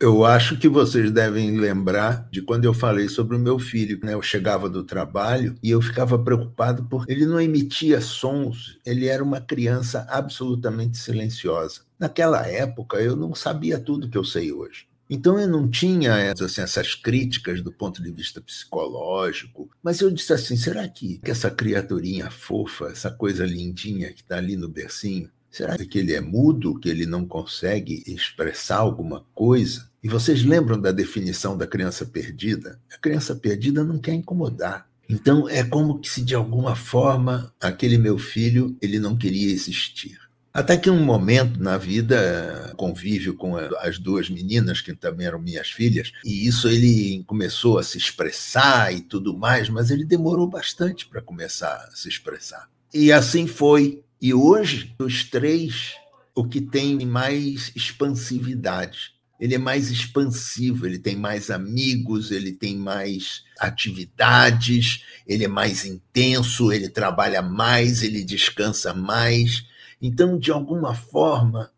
Eu acho que vocês devem lembrar de quando eu falei sobre o meu filho. Né? Eu chegava do trabalho e eu ficava preocupado porque ele não emitia sons, ele era uma criança absolutamente silenciosa. Naquela época, eu não sabia tudo que eu sei hoje. Então eu não tinha assim, essas críticas do ponto de vista psicológico, mas eu disse assim: será que essa criaturinha fofa, essa coisa lindinha que está ali no bercinho, será que ele é mudo, que ele não consegue expressar alguma coisa? E vocês lembram da definição da criança perdida? A criança perdida não quer incomodar. Então é como se de alguma forma aquele meu filho ele não queria existir. Até que um momento na vida, convívio com as duas meninas, que também eram minhas filhas, e isso ele começou a se expressar e tudo mais, mas ele demorou bastante para começar a se expressar. E assim foi. E hoje, os três, o que tem mais expansividade ele é mais expansivo, ele tem mais amigos, ele tem mais atividades, ele é mais intenso, ele trabalha mais, ele descansa mais. Então, de alguma forma,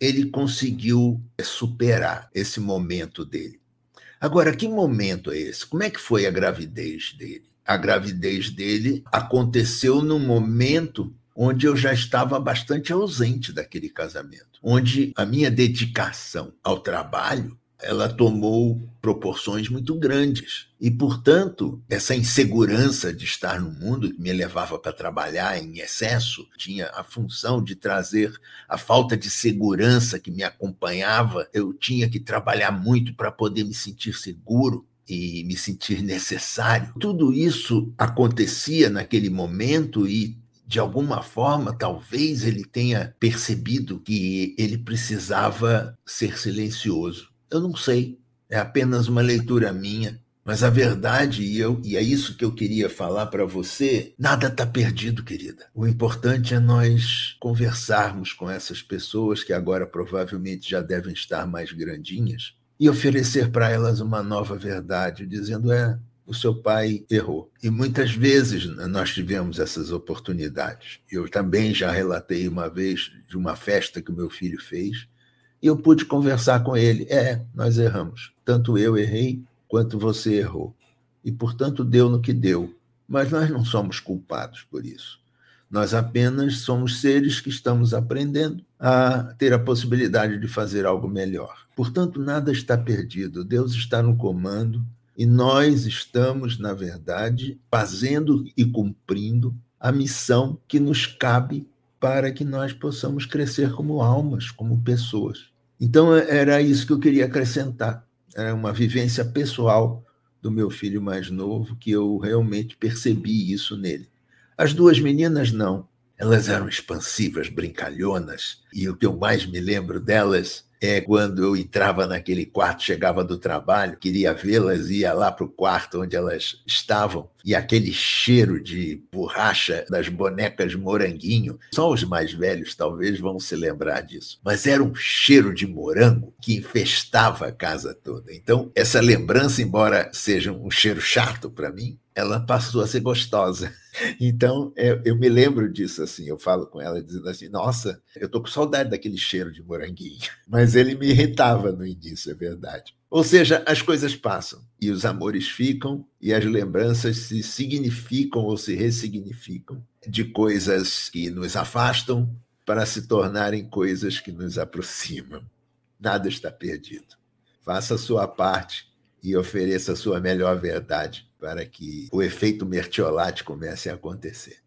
ele conseguiu superar esse momento dele. Agora, que momento é esse? Como é que foi a gravidez dele? A gravidez dele aconteceu num momento onde eu já estava bastante ausente daquele casamento, onde a minha dedicação ao trabalho ela tomou proporções muito grandes. E, portanto, essa insegurança de estar no mundo que me levava para trabalhar em excesso tinha a função de trazer a falta de segurança que me acompanhava. Eu tinha que trabalhar muito para poder me sentir seguro e me sentir necessário. Tudo isso acontecia naquele momento e de alguma forma, talvez ele tenha percebido que ele precisava ser silencioso. Eu não sei, é apenas uma leitura minha. Mas a verdade, e, eu, e é isso que eu queria falar para você, nada está perdido, querida. O importante é nós conversarmos com essas pessoas que agora provavelmente já devem estar mais grandinhas e oferecer para elas uma nova verdade, dizendo: é, o seu pai errou. E muitas vezes nós tivemos essas oportunidades. Eu também já relatei uma vez de uma festa que o meu filho fez, e eu pude conversar com ele. É, nós erramos. Tanto eu errei quanto você errou. E, portanto, deu no que deu. Mas nós não somos culpados por isso. Nós apenas somos seres que estamos aprendendo a ter a possibilidade de fazer algo melhor. Portanto, nada está perdido. Deus está no comando e nós estamos, na verdade, fazendo e cumprindo a missão que nos cabe para que nós possamos crescer como almas, como pessoas. Então, era isso que eu queria acrescentar. Era uma vivência pessoal do meu filho mais novo, que eu realmente percebi isso nele. As duas meninas, não. Elas eram expansivas, brincalhonas, e o que eu mais me lembro delas é, quando eu entrava naquele quarto, chegava do trabalho, queria vê-las, ia lá para o quarto onde elas estavam, e aquele cheiro de borracha das bonecas moranguinho, só os mais velhos talvez vão se lembrar disso, mas era um cheiro de morango que infestava a casa toda. Então, essa lembrança, embora seja um cheiro chato para mim, ela passou a ser gostosa. Então, eu, eu, me lembro disso, assim, eu falo com ela dizendo assim, nossa, eu tô com saudade daquele cheiro de moranguinho. Mas ele me irritava no início, é verdade. Ou seja, as coisas passam e os amores ficam e as lembranças se significam ou se ressignificam de coisas que nos afastam para se tornarem coisas que nos aproximam. Nada está perdido. Faça a sua parte e ofereça a sua melhor verdade para que o efeito mertiolate comece a acontecer.